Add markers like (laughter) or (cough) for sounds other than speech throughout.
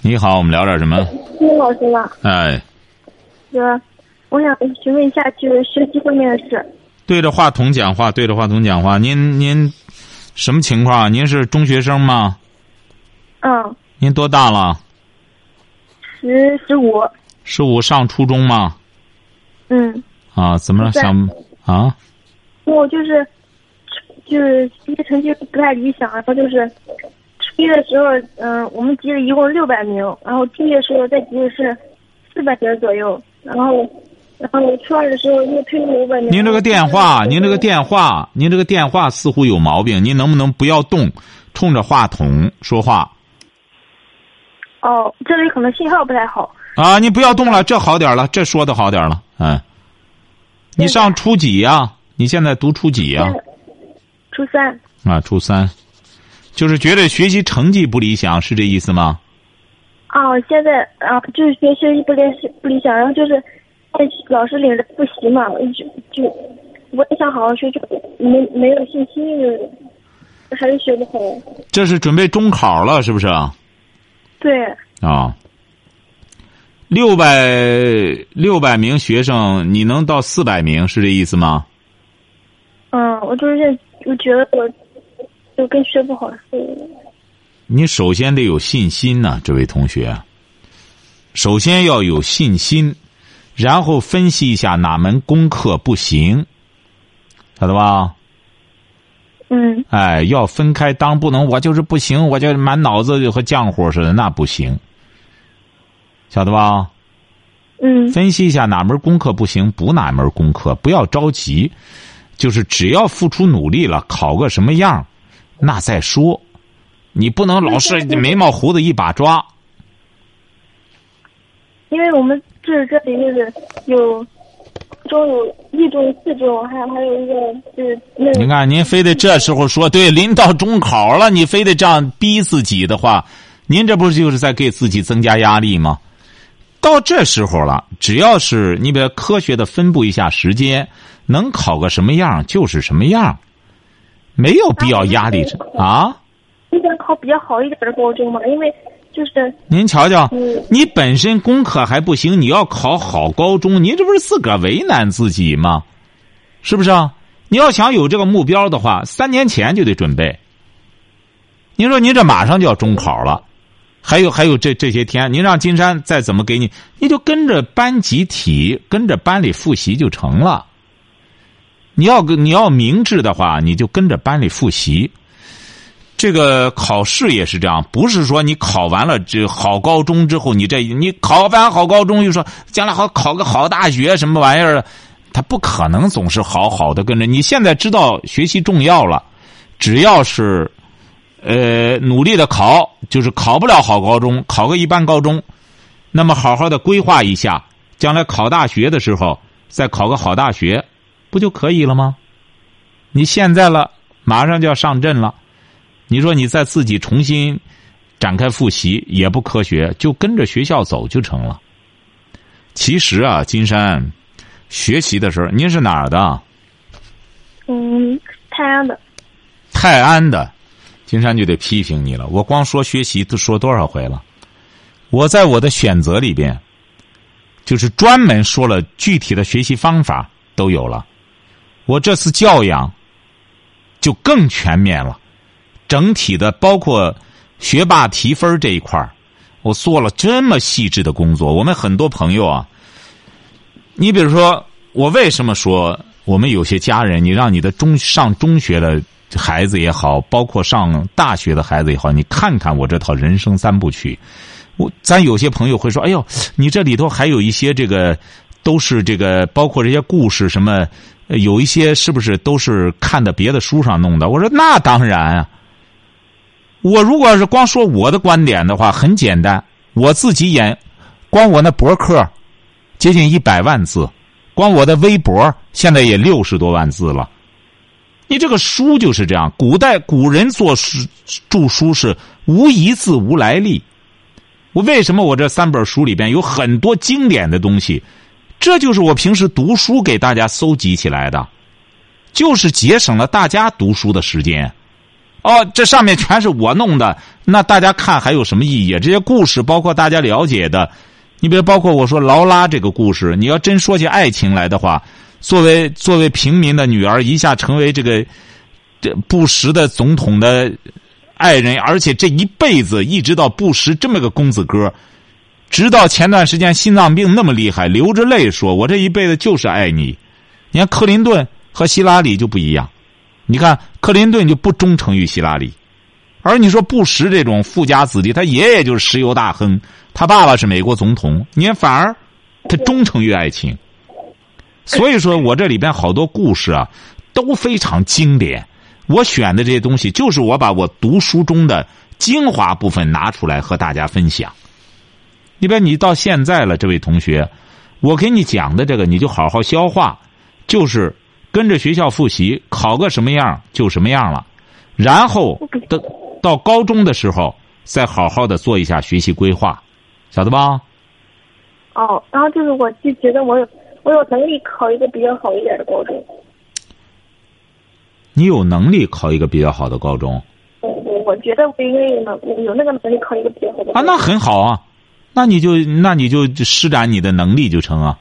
你好，我们聊点什么？听老师吗？哎，哥，我想询问一下，就是学习方面的事。对着话筒讲话，对着话筒讲话。您您什么情况？您是中学生吗？嗯，您多大了？十十五。十五上初中吗？嗯。啊，怎么了？想啊？我就是就是学习成绩不太理想，然后就是初一的时候，嗯、我们级了一共六百名，然后初一的时候再级的是四百名左右，然后然后初二的时候又退了五百名。您这个电话，您这个电话，您这个电话似乎有毛病，您能不能不要动，冲着话筒说话哦，这里可能信号不太好。啊？你不要动了，这好点了，这说的好点了，嗯。你上初几呀、你现在读初几呀、初三。啊，初三，就是觉得学习成绩不理想，是这意思吗？啊，现在啊，就是学学习不理不理想，然后就是被老师领着复习嘛，就就我也想好好学，就没没有信心，就还是学不好。这是准备中考了，是不是啊？对，啊，六百六百名学生，你能到四百名，是这意思吗？嗯，我就是认我觉得我就跟学不好似的。你首先得有信心呐、这位同学。首先要有信心，然后分析一下哪门功课不行，晓得吧？嗯哎，要分开，当不能我就是不行，我就满脑子就和浆糊似的，那不行，晓得吧？嗯分析一下哪门功课不行，补哪门功课，不要着急，就是只要付出努力了，考个什么样，那再说。你不能老是眉毛胡子一把抓。因为我们这这里就是有中有一中、四中，还有还有一个就是那你看，您非得这时候说对，临到中考了，你非得这样逼自己的话，您这不是就是在给自己增加压力吗？到这时候了，只要是你比如科学的分布一下时间，能考个什么样就是什么样，没有必要压力着啊。你想考比较好一点的高中嘛，因为就是您瞧瞧嗯，你本身功课还不行，你要考好高中，你这不是自个儿为难自己吗？是不是啊？你要想有这个目标的话，三年前就得准备。您说您这马上就要中考了，还有还有这这些天，您让金山再怎么给你，你就跟着班集体，跟着班里复习就成了。你要跟你要明智的话，你就跟着班里复习。这个考试也是这样，不是说你考完了这好高中之后，你这你考完好高中又说将来好考个好大学什么玩意儿，他不可能总是好好的跟着。你现在知道学习重要了，只要是呃努力的考，就是考不了好高中，考个一般高中，那么好好的规划一下，将来考大学的时候再考个好大学，不就可以了吗？你现在了，马上就要上阵了。你说你再自己重新展开复习也不科学，就跟着学校走就成了。其实啊，金山学习的时候，您是哪儿的？嗯泰安的。泰安的，金山就得批评你了。我光说学习都说多少回了？我在我的选择里边，就是专门说了具体的学习方法都有了。我这次教养就更全面了，整体的包括学霸提分这一块我做了这么细致的工作。我们很多朋友啊，你比如说，我为什么说我们有些家人，你让你的中上中学的孩子也好，包括上大学的孩子也好，你看看我这套人生三部曲。我咱有些朋友会说：“哎呦，你这里头还有一些这个，都是这个，包括这些故事什么，有一些是不是都是看的别的书上弄的？”我说：“那当然啊。我如果要是光说我的观点的话，很简单，我自己演，光我那博客接近一百万字，光我的微博现在也六十多万字了。你这个书就是这样，古代古人做书著书是无一字无来历。我为什么我这三本书里边有很多经典的东西？这就是我平时读书给大家搜集起来的，就是节省了大家读书的时间。哦，这上面全是我弄的，那大家看还有什么意义？这些故事包括大家了解的，你比如包括我说劳拉这个故事，你要真说起爱情来的话，作为作为平民的女儿，一下成为这个这布什的总统的爱人，而且这一辈子一直到布什这么个公子哥，直到前段时间心脏病那么厉害，流着泪说：“我这一辈子就是爱你。”你看克林顿和希拉里就不一样。你看，克林顿就不忠诚于希拉里，而你说布什这种富家子弟，他爷爷就是石油大亨，他爸爸是美国总统，你看反而他忠诚于爱情。所以说我这里边好多故事啊，都非常经典。我选的这些东西，就是我把我读书中的精华部分拿出来和大家分享。你别你到现在了，这位同学，我给你讲的这个，你就好好消化，就是。跟着学校复习，考个什么样就什么样了，然后到到高中的时候再好好的做一下学习规划，晓得吧？哦，然后就是我就觉得我有我有能力考一个比较好一点的高中。你有能力考一个比较好的高中？我我我觉得我应该有能有那个能力考一个比较好的。啊，那很好啊，那你就那你就施展你的能力就成啊。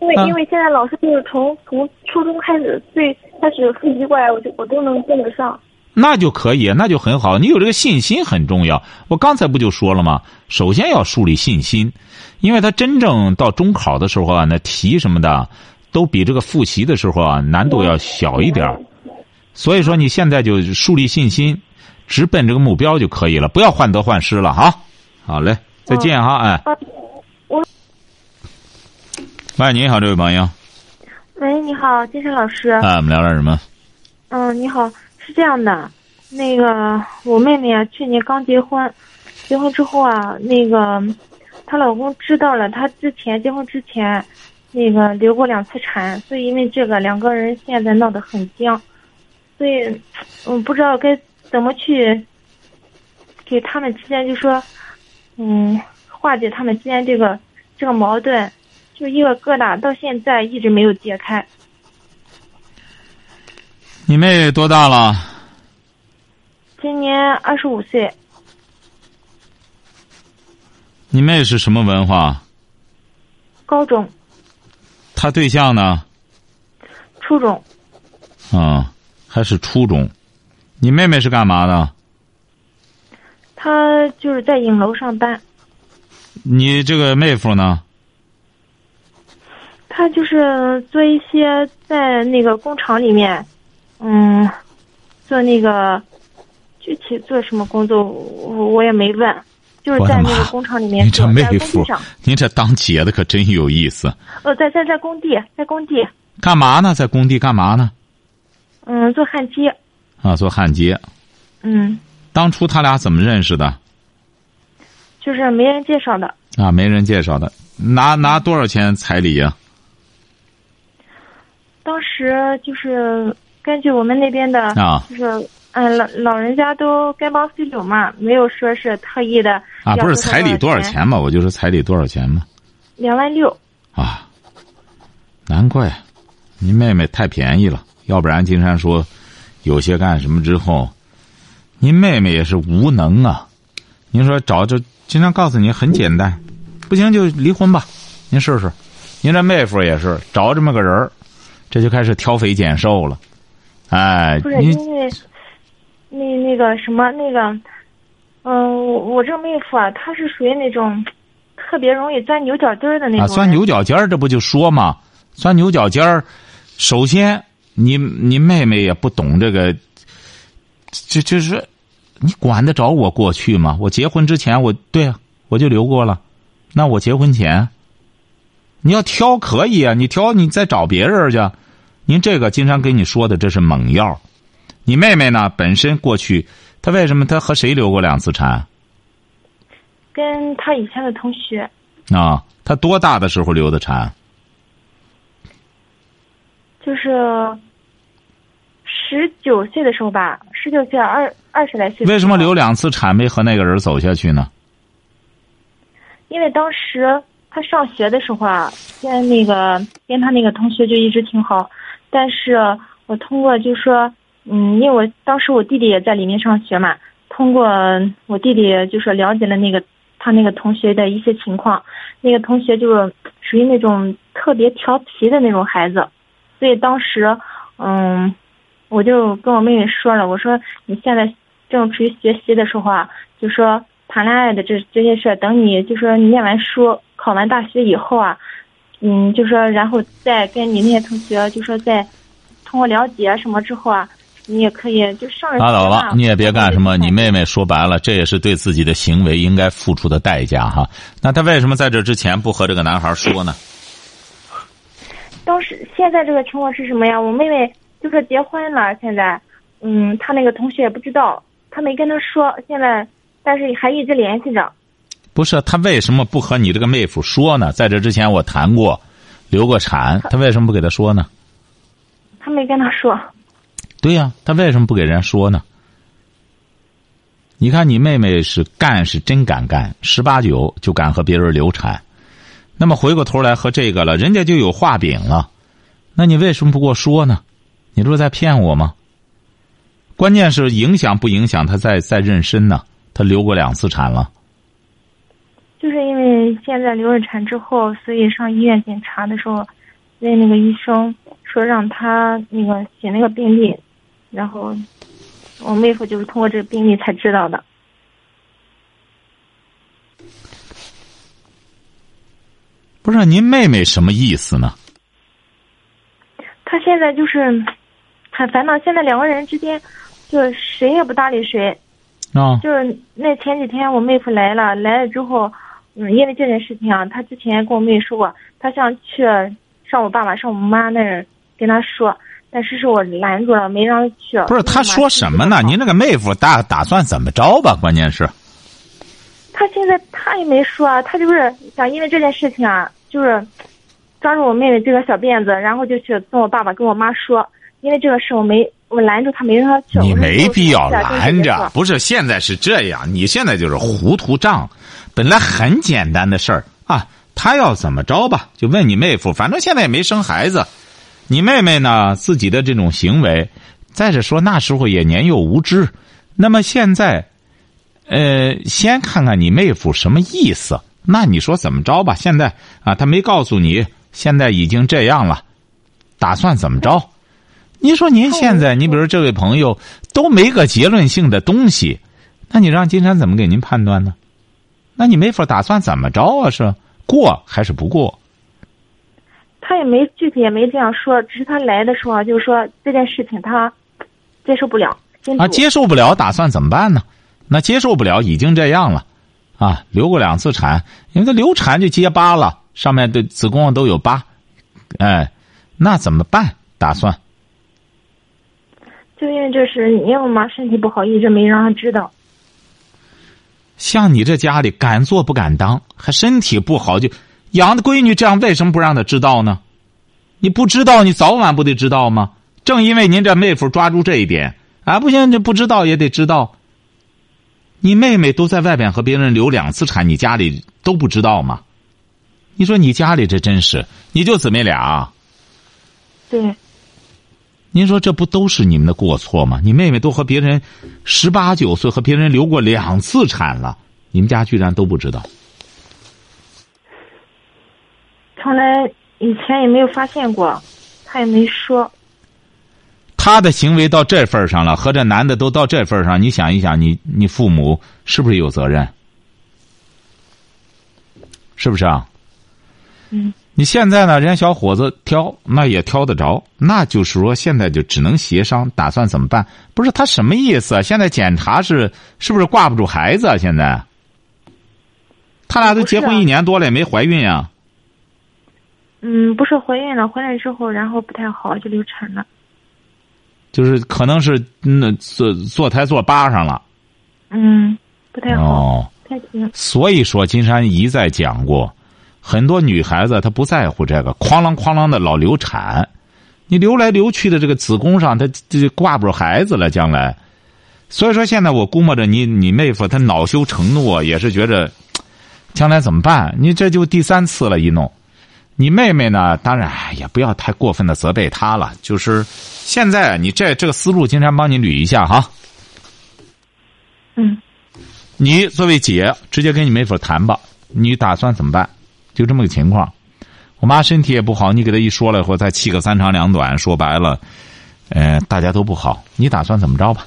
因为因为现在老师就是从从初中开始最开始复习过来，我就我都能跟得上。那就可以，那就很好。你有这个信心很重要。我刚才不就说了吗？首先要树立信心，因为他真正到中考的时候啊，那题什么的都比这个复习的时候啊难度要小一点所以说你现在就树立信心，直奔这个目标就可以了，不要患得患失了哈。好嘞，再见哈，哎。喂，你好，这位朋友。喂，你好，金山老师。哎，我们聊点什么？嗯，你好，是这样的，那个我妹妹啊，去年刚结婚，结婚之后啊，那个她老公知道了，她之前结婚之前，那个流过两次产，所以因为这个两个人现在闹得很僵，所以我，不知道该怎么去给他们之间就说，嗯，化解他们之间这个这个矛盾。就一个疙瘩，到现在一直没有解开。你妹多大了？今年二十五岁。你妹是什么文化？高中。他对象呢？初中。啊，还是初中。你妹妹是干嘛的？她就是在影楼上班。你这个妹夫呢？他就是做一些在那个工厂里面，嗯，做那个具体做什么工作，我我也没问，就是在那个工厂里面。你这妹夫，您这当姐的可真有意思。呃，在在在工地，在工地。干嘛呢？在工地干嘛呢？嗯，做焊接。啊，做焊接。嗯。当初他俩怎么认识的？就是没人介绍的。啊，没人介绍的，拿拿多少钱彩礼呀？当时就是根据我们那边的，啊就是嗯老老人家都该帮随酒嘛，没有说是特意的。啊，不是彩礼多少钱嘛？我就说彩礼多少钱嘛。两万六。啊，难怪，你妹妹太便宜了。要不然金山说，有些干什么之后，您妹妹也是无能啊。您说找就经常告诉你很简单，不行就离婚吧，您试试。您这妹夫也是找这么个人儿。这就开始挑肥拣瘦了，哎，不是因为那那个什么那个，嗯，我我这个妹夫啊，他是属于那种特别容易钻牛角尖儿的那种。啊，钻牛角尖儿，这不就说嘛？钻牛角尖儿，首先，你你妹妹也不懂这个，这就是你管得着我过去吗？我结婚之前，我对啊，我就留过了，那我结婚前。你要挑可以啊，你挑你再找别人去。您这个经常跟你说的这是猛药。你妹妹呢？本身过去她为什么她和谁流过两次产？跟她以前的同学，啊，她多大的时候流的产？就是十九岁的时候吧，十九岁二二十来岁。为什么留？两次产没和那个人走下去呢？因为当时他上学的时候啊，跟那个跟他那个同学就一直挺好，但是我通过就说，嗯，因为我当时我弟弟也在里面上学嘛，通过我弟弟就是了解了那个他那个同学的一些情况，那个同学就是属于那种特别调皮的那种孩子，所以当时，嗯，我就跟我妹妹说了，我说你现在正处于学习的时候啊，就说。谈恋爱的这这些事儿，等你就说你念完书、考完大学以后啊，嗯，就说然后再跟你那些同学，就说再通过了解什么之后啊，你也可以就上拉倒了，你也别干什么。你妹妹说白了，这也是对自己的行为应该付出的代价哈。那她为什么在这之前不和这个男孩说呢？当时现在这个情况是什么呀？我妹妹就是结婚了，现在，嗯，他那个同学也不知道，他没跟他说，现在。但是还一直联系着，不是他为什么不和你这个妹夫说呢？在这之前我谈过，流过产，他为什么不给他说呢？他没跟他说。对呀，他为什么不给人家说呢？你看你妹妹是干是真敢干，十八九就敢和别人流产，那么回过头来和这个了，人家就有画饼了，那你为什么不给我说呢？你这是在骗我吗？关键是影响不影响他再再妊娠呢？他流过两次产了，就是因为现在流了产之后，所以上医院检查的时候，那那个医生说让他那个写那个病历，然后我妹夫就是通过这个病历才知道的。不是您妹妹什么意思呢？她现在就是很烦恼，现在两个人之间就是谁也不搭理谁。啊，就是那前几天我妹夫来了，来了之后，嗯，因为这件事情啊，他之前跟我妹说过，他想去上我爸爸、上我妈那儿跟他说，但是是我拦住了，没让他去。不是他说什么呢？您那个妹夫打打算怎么着吧？关键是，他现在他也没说啊，他就是想因为这件事情啊，就是抓住我妹妹这个小辫子，然后就去跟我爸爸、跟我妈说，因为这个事我没。我拦住他，没让他去。你没必要拦着，不是现在是这样。你现在就是糊涂账，本来很简单的事儿啊。他要怎么着吧？就问你妹夫，反正现在也没生孩子。你妹妹呢？自己的这种行为，再者说那时候也年幼无知。那么现在，呃，先看看你妹夫什么意思。那你说怎么着吧？现在啊，他没告诉你，现在已经这样了，打算怎么着？您说您现在，你比如这位朋友都没个结论性的东西，那你让金山怎么给您判断呢？那你没法打算怎么着啊？是过还是不过？他也没具体也没这样说，只是他来的时候就是说这件事情他接受不了。啊，接受不了，打算怎么办呢？那接受不了，已经这样了，啊，流过两次产，因为他流产就结疤了，上面的子宫都有疤，哎，那怎么办？打算？就因为这事，因为我妈身体不好，一直没让她知道。像你这家里敢做不敢当，还身体不好，就养的闺女这样，为什么不让她知道呢？你不知道，你早晚不得知道吗？正因为您这妹夫抓住这一点，啊，不行，这不知道也得知道。你妹妹都在外边和别人流两次产，你家里都不知道吗？你说你家里这真是，你就姊妹俩？对。您说这不都是你们的过错吗？你妹妹都和别人十八九岁和别人流过两次产了，你们家居然都不知道？从来以前也没有发现过，他也没说。他的行为到这份上了，和这男的都到这份上，你想一想，你你父母是不是有责任？是不是啊？嗯。你现在呢？人家小伙子挑，那也挑得着。那就是说，现在就只能协商，打算怎么办？不是他什么意思？啊现在检查是是不是挂不住孩子？啊现在，他俩都结婚一年多了，也没怀孕呀。嗯，不是怀孕了，回来之后然后不太好，就流产了。就是可能是那坐坐胎坐疤上了。嗯，不太好。哦。太行。所以说，金山一再讲过，很多女孩子她不在乎这个，哐啷哐啷的老流产，你流来流去的这个子宫上，她这挂不住孩子了，将来。所以说，现在我估摸着你你妹夫他恼羞成怒，也是觉着将来怎么办？你这就第三次了，一弄。你妹妹呢？当然也不要太过分的责备她了。就是现在你这这个思路，金山帮你捋一下哈。嗯，你作为姐，直接跟你妹夫谈吧。你打算怎么办？就这么个情况。我妈身体也不好，你给她一说了以后，再气个三长两短。说白了，呃，大家都不好。你打算怎么着吧？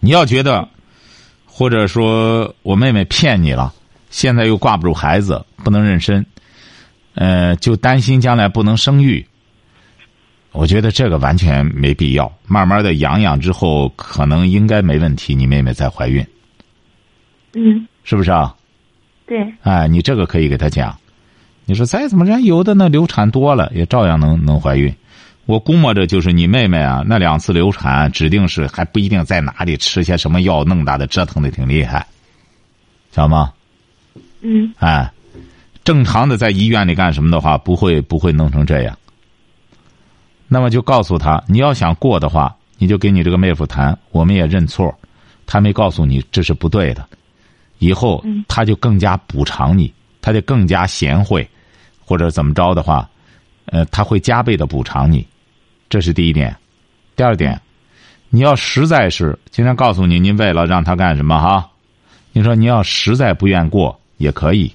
你要觉得，或者说我妹妹骗你了，现在又挂不住孩子，不能妊娠，呃，就担心将来不能生育。我觉得这个完全没必要，慢慢的养养之后，可能应该没问题。你妹妹再怀孕，嗯，是不是啊？对，哎，你这个可以给他讲。你说再怎么着，有的那流产多了，也照样能能怀孕。我估摸着就是你妹妹啊，那两次流产，指定是还不一定在哪里吃些什么药，弄大的折腾的挺厉害，知道吗？嗯哎，正常的在医院里干什么的话，不会不会弄成这样。那么就告诉他，你要想过的话，你就跟你这个妹夫谈，我们也认错，他没告诉你这是不对的，以后嗯他就更加补偿你，他就更加贤惠，或者怎么着的话，呃，他会加倍的补偿你，这是第一点。第二点，你要实在是今天告诉你，您为了让他干什么哈，你说你要实在不愿过也可以，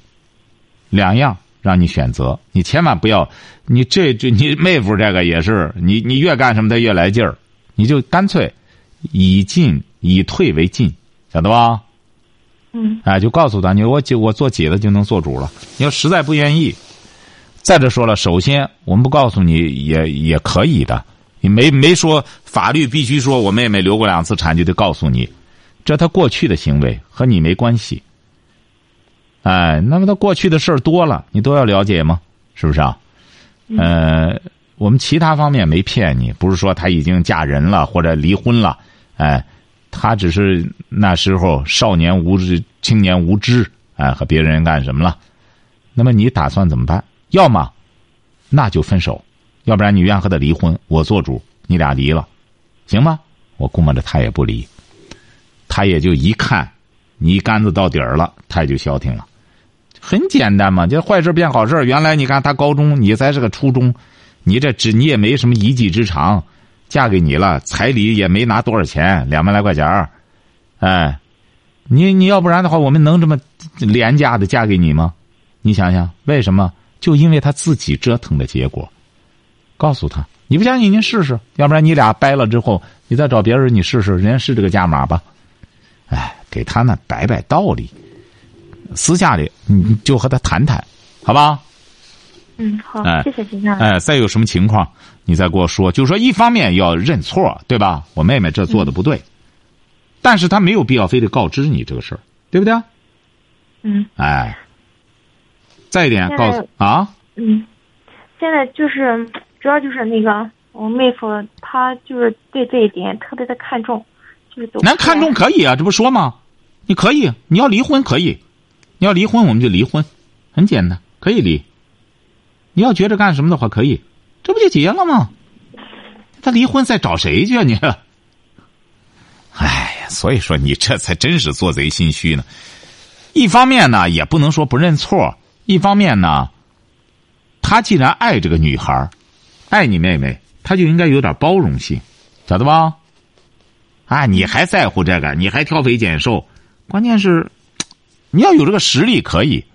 两样让你选择，你千万不要，你这这你妹夫这个也是，你你越干什么他越来劲儿，你就干脆以进以退为进，晓得吧？嗯哎，就告诉他，你说我姐我做姐的就能做主了。你要实在不愿意，再者说了，首先我们不告诉你也也可以的，你没没说法律必须说我妹妹流过两次产就得告诉你，这她过去的行为和你没关系。哎，那么她过去的事儿多了，你都要了解吗？是不是啊？呃，我们其他方面没骗你，不是说她已经嫁人了或者离婚了，哎，他只是那时候少年无知、青年无知，哎，和别人干什么了？那么你打算怎么办？要么那就分手，要不然你愿和他离婚，我做主，你俩离了，行吗？我估摸着他也不离，他也就一看你一竿子到底儿了，他也就消停了。很简单嘛，就坏事变好事。原来你看他高中，你才是个初中，你这只你也没什么一技之长，嫁给你了，彩礼也没拿多少钱，两万来块钱儿哎，你你要不然的话，我们能这么廉价的嫁给你吗？你想想，为什么？就因为他自己折腾的结果。告诉他，你不相信，您试试，要不然你俩掰了之后，你再找别人，你试试，人家是这个价码吧。哎，给他呢摆摆道理，私下里你就和他谈谈，好吧？嗯，好哎，谢谢金山。哎，再有什么情况，你再给我说。就是说，一方面要认错，对吧？我妹妹这做的不对，但是她没有必要非得告知你这个事儿，对不对？嗯哎，再一点，告诉啊，嗯，现在就是主要就是那个我妹夫，他就是对这一点特别的看重，就是都咱看重可以啊，这不说吗？你可以，你要离婚可以，你要离婚我们就离婚，很简单，可以离。你要觉着干什么的话，可以，这不就结了吗？他离婚再找谁去啊你？(laughs) 哎呀，所以说你这才真是做贼心虚呢。一方面呢，也不能说不认错；一方面呢，他既然爱这个女孩爱你妹妹，他就应该有点包容性，晓得吧？啊，你还在乎这个？你还挑肥拣瘦？关键是，你要有这个实力可以。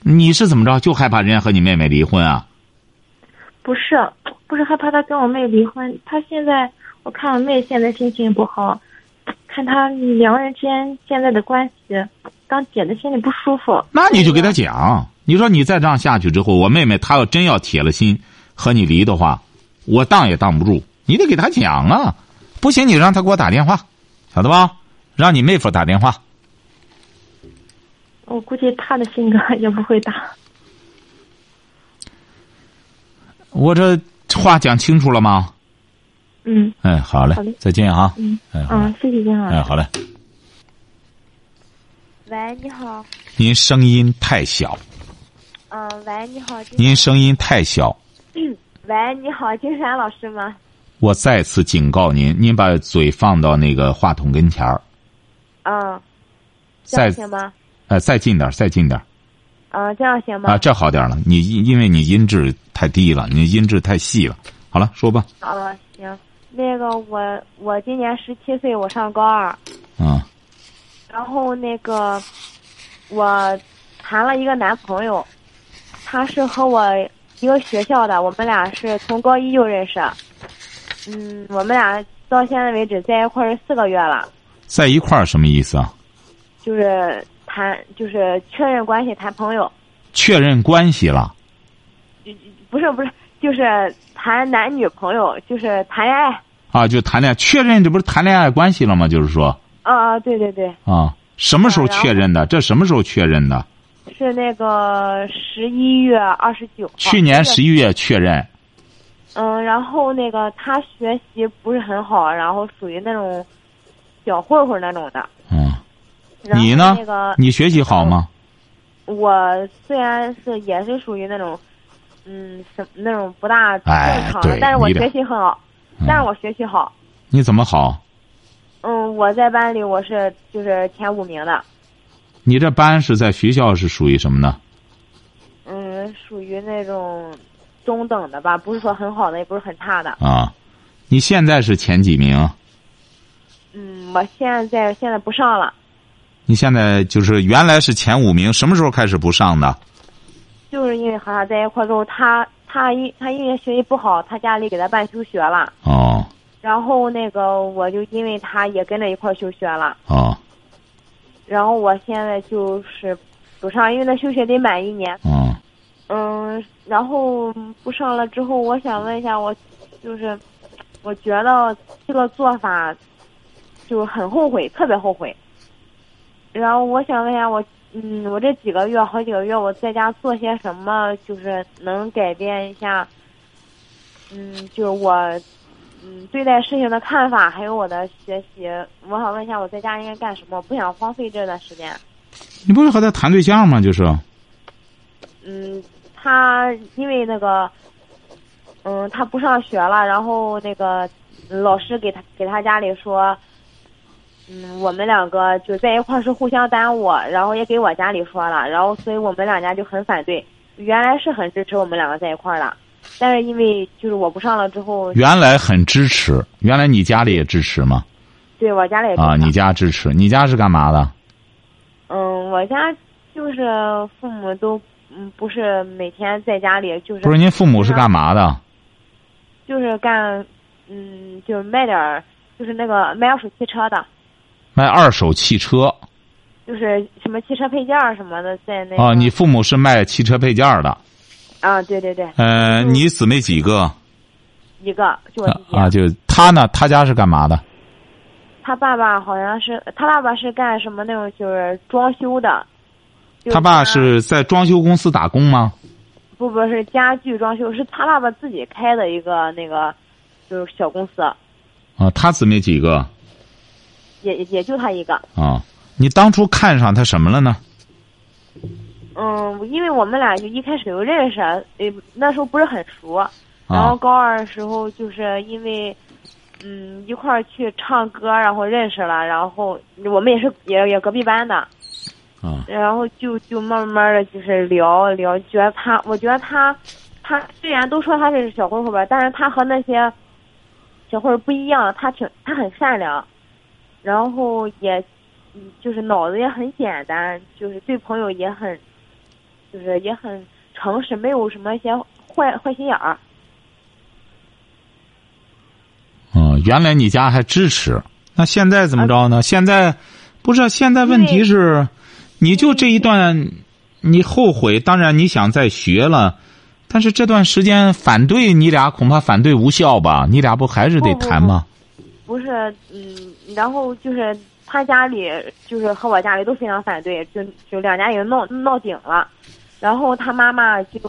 你是怎么着？就害怕人家和你妹妹离婚啊？不是不是害怕他跟我妹离婚，他现在我看我妹现在心情也不好，看他两个人之间现在的关系，当姐的心里不舒服。那你就给他讲，你说你再这样下去之后，我妹妹她要真要铁了心和你离的话，我挡也挡不住。你得给他讲啊，不行你让他给我打电话，晓得吧？让你妹夫打电话。我估计他的性格 (laughs) 也不会打。我这话讲清楚了吗？嗯哎，好嘞，好嘞再见啊！嗯哎，嗯，谢谢金老师。哎，好嘞。喂，你好。您声音太小。嗯，喂，你好。您声音太小。(clears throat) 喂，你好，金山老师吗？我再次警告您，您把嘴放到那个话筒跟前儿。嗯。再行吗？呃，再近点，再近点。啊，这样行吗？啊，这好点了。你因因为你音质太低了，你音质太细了。好了，说吧。好了，行。那个，我我今年十七岁，我上高二。啊。然后那个，我谈了一个男朋友，他是和我一个学校的，我们俩是从高一就认识。嗯，我们俩到现在为止在一块儿四个月了。在一块儿什么意思啊？就是谈，就是确认关系，谈朋友。确认关系了？不是不是，就是谈男女朋友，就是谈恋爱。啊，就谈恋爱，确认这不是谈恋爱关系了吗？就是说。啊啊，对对对。啊，什么时候确认的？这什么时候确认的？是那个十一月二十九号。去年十一月确认。嗯，然后那个他学习不是很好，然后属于那种小混混那种的。嗯。你呢？那个你学习好吗？我虽然是也是属于那种，嗯，什那种不大正常的，但是我学习很好，但是我学习好。你怎么好？嗯，我在班里我是就是前五名的。你这班是在学校是属于什么呢？嗯，属于那种中等的吧，不是说很好的，也不是很差的。啊，你现在是前几名？嗯，我现在现在不上了。你现在就是原来是前五名，什么时候开始不上的？就是因为和他在一块之后，他他因他因为学习不好，他家里给他办休学了。哦。然后那个我就因为他也跟着一块休学了。哦。然后我现在就是不上，因为他休学得满一年。嗯。嗯，然后不上了之后，我想问一下，我就是我觉得这个做法就很后悔，特别后悔。然后我想问一下，我嗯，我这几个月好几个月，我在家做些什么，就是能改变一下，嗯，就是我嗯对待事情的看法，还有我的学习。我想问一下，我在家应该干什么？不想荒废这段时间。你不是和他谈对象吗？就是。嗯，他因为那个，嗯，他不上学了，然后那个老师给他给他家里说。嗯，我们两个就在一块儿是互相耽误，然后也给我家里说了，然后所以我们两家就很反对。原来是很支持我们两个在一块儿的，但是因为就是我不上了之后，原来很支持，原来你家里也支持吗？对我家里也啊，你家支持，你家是干嘛的？嗯，我家就是父母都嗯不是每天在家里，就是不是您父母是干嘛的？就是干嗯，就是卖点儿，就是那个卖二手汽车的。卖二手汽车，就是什么汽车配件什么的，在那。哦，你父母是卖汽车配件的。啊，对对对。呃，你姊妹几个？一个，就我弟弟。啊，就他呢？他家是干嘛的？他爸爸好像是，他爸爸是干什么那种，就是装修的。他爸是在装修公司打工吗？不，不是家具装修，是他爸爸自己开的一个那个，就是小公司。啊，他姊妹几个？也也就他一个啊！你当初看上他什么了呢？嗯，因为我们俩就一开始就认识，呃，那时候不是很熟，然后高二的时候就是因为，嗯，一块儿去唱歌，然后认识了，然后我们也是也也隔壁班的，啊，然后就就慢慢的就是聊聊，觉得他，我觉得他，他虽然都说他是小混混吧，但是他和那些小混混不一样，他挺他很善良。然后也，就是脑子也很简单，就是对朋友也很，就是也很诚实，没有什么一些坏坏心眼儿。哦，原来你家还支持，那现在怎么着呢？现在不是现在问题是，你就这一段，你后悔，当然你想再学了，但是这段时间反对你俩恐怕反对无效吧？你俩不还是得谈吗？不是，嗯，然后就是他家里，就是和我家里都非常反对，就就两家已经闹闹顶了，然后他妈妈就，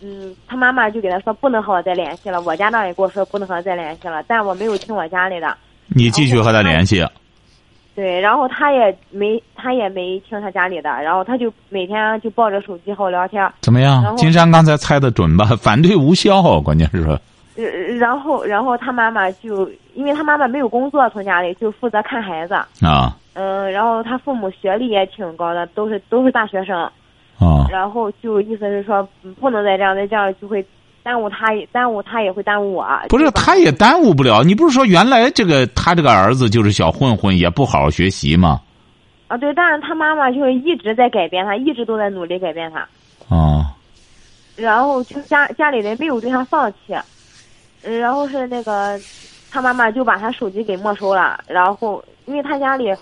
嗯，他妈妈就给他说不能和我再联系了，我家那也跟我说不能和他再联系了，但我没有听我家里的。你继续和他联系。对，然后他也没他也没听他家里的，然后他就每天就抱着手机和我聊天。怎么样金山刚才猜的准吧？(laughs) 反对无效，关键是说呃然后然后他妈妈就因为他妈妈没有工作，从家里就负责看孩子。啊嗯，然后他父母学历也挺高的，都是都是大学生。啊然后就意思是说，嗯不能再这样，再这样就会耽误他，耽误他也会耽误我。不是，他也耽误不了。你不是说原来这个他这个儿子就是小混混，也不好好学习吗？啊，对，但是他妈妈就是一直在改变他，一直都在努力改变他。啊然后就家家里人没有对他放弃，嗯然后是那个他妈妈就把他手机给没收了，然后因为他家里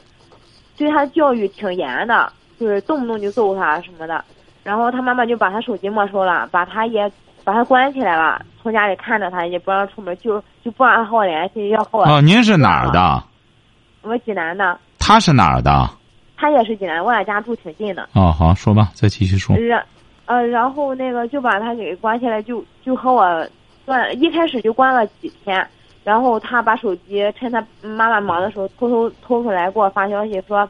对他教育挺严的，就是动不动就揍他什么的，然后他妈妈就把他手机没收了，把他也把他关起来了，从家里看着他，也不让出门，就就不让和我联系，要和我。哦，您是哪儿的？我济南的，他是哪儿的？他也是济南，我俩家住挺近的。哦，好说吧，再继续说。然呃，然后那个就把他给关起来，就就和我断，一开始就关了几天，然后他把手机趁他妈妈忙的时候偷偷偷出来给我发消息说，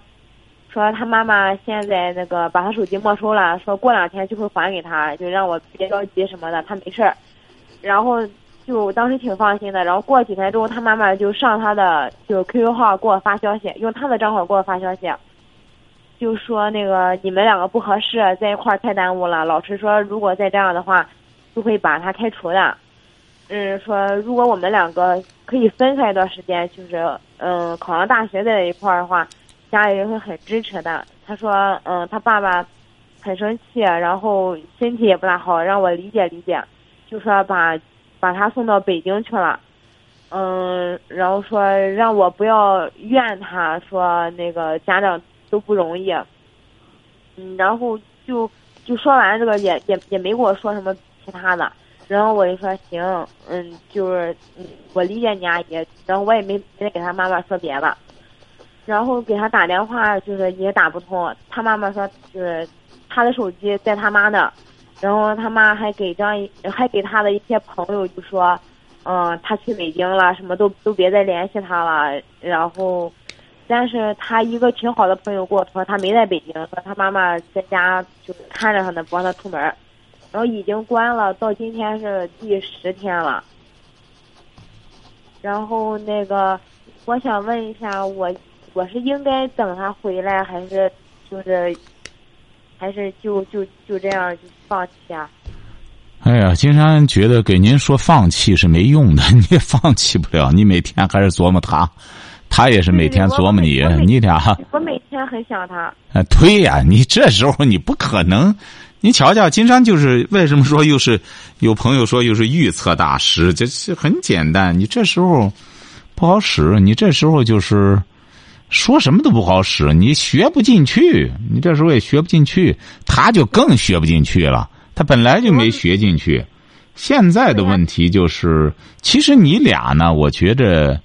说他妈妈现在那个把他手机没收了，说过两天就会还给他，就让我别着急什么的，他没事儿。然后就当时挺放心的，然后过几天之后，他妈妈就上他的就 QQ 号给我发消息，用他的账号给我发消息。就说那个你们两个不合适，在一块儿太耽误了。老师说，如果再这样的话，就会把他开除的。嗯，说如果我们两个可以分开一段时间，就是嗯考上大学在一块儿的话，家里人会很支持的。他说，嗯，他爸爸很生气，然后身体也不大好，让我理解理解，就说把把他送到北京去了。嗯，然后说让我不要怨他，说那个家长都不容易。嗯，然后就就说完这个也也也没跟我说什么其他的，然后我就说行，嗯，就是嗯我理解你阿姨，然后我也没没给他妈妈说别的，然后给他打电话就是也打不通，他妈妈说就是他的手机在他妈那，然后他妈还给张还给他的一些朋友就说，嗯，他去北京了，什么都都别再联系他了，然后。但是他一个挺好的朋友跟我说，他没在北京，说他妈妈在家就是看着他呢，不让他出门，然后已经关了，到今天是第十天了。然后那个，我想问一下，我我是应该等他回来，还是就是，还是就就就这样就放弃啊？哎呀，金山觉得给您说放弃是没用的，(laughs) 你也放弃不了，你每天还是琢磨他，他也是每天琢磨你你俩。我每天很想他。啊，对呀、你这时候你不可能，你瞧瞧，金山就是为什么说又是有朋友说又是预测大师，这是很简单，你这时候不好使，你这时候就是说什么都不好使，你学不进去，你这时候也学不进去，他就更学不进去了，他本来就没学进去，现在的问题就是，其实你俩呢，我觉着。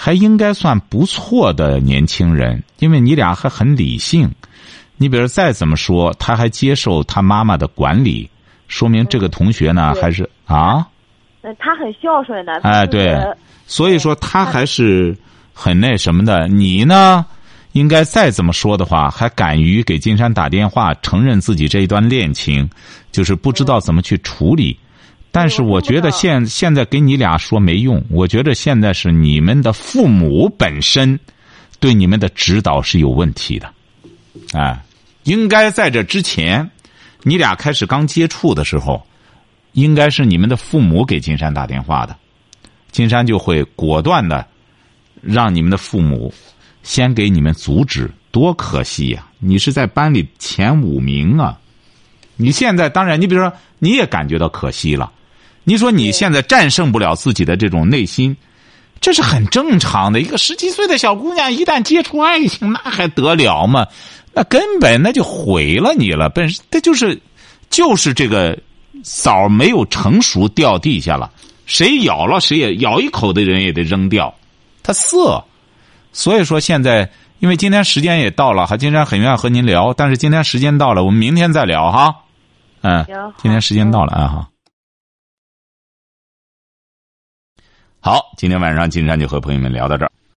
还应该算不错的年轻人，因为你俩还很理性。你比如再怎么说，他还接受他妈妈的管理，说明这个同学呢对还是啊，嗯，他很孝顺的。哎，对，所以说他还是很那什么的。你呢，应该再怎么说的话，还敢于给金山打电话，承认自己这一段恋情，就是不知道怎么去处理。但是我觉得现现在给你俩说没用，我觉得现在是你们的父母本身对你们的指导是有问题的，哎，应该在这之前，你俩开始刚接触的时候，应该是你们的父母给金山打电话的，金山就会果断的让你们的父母先给你们阻止，多可惜呀、你是在班里前五名啊！你现在当然，你比如说你也感觉到可惜了，你说你现在战胜不了自己的这种内心，这是很正常的。一个十七岁的小姑娘，一旦接触爱情，那还得了吗？那根本那就毁了你了。本身这就是就是这个枣没有成熟掉地下了，谁咬了谁也咬一口的人也得扔掉，它涩。所以说现在，因为今天时间也到了，哈，金山很愿意和您聊，但是今天时间到了，我们明天再聊哈。嗯行，今天时间到了啊哈。好，今天晚上金山就和朋友们聊到这儿。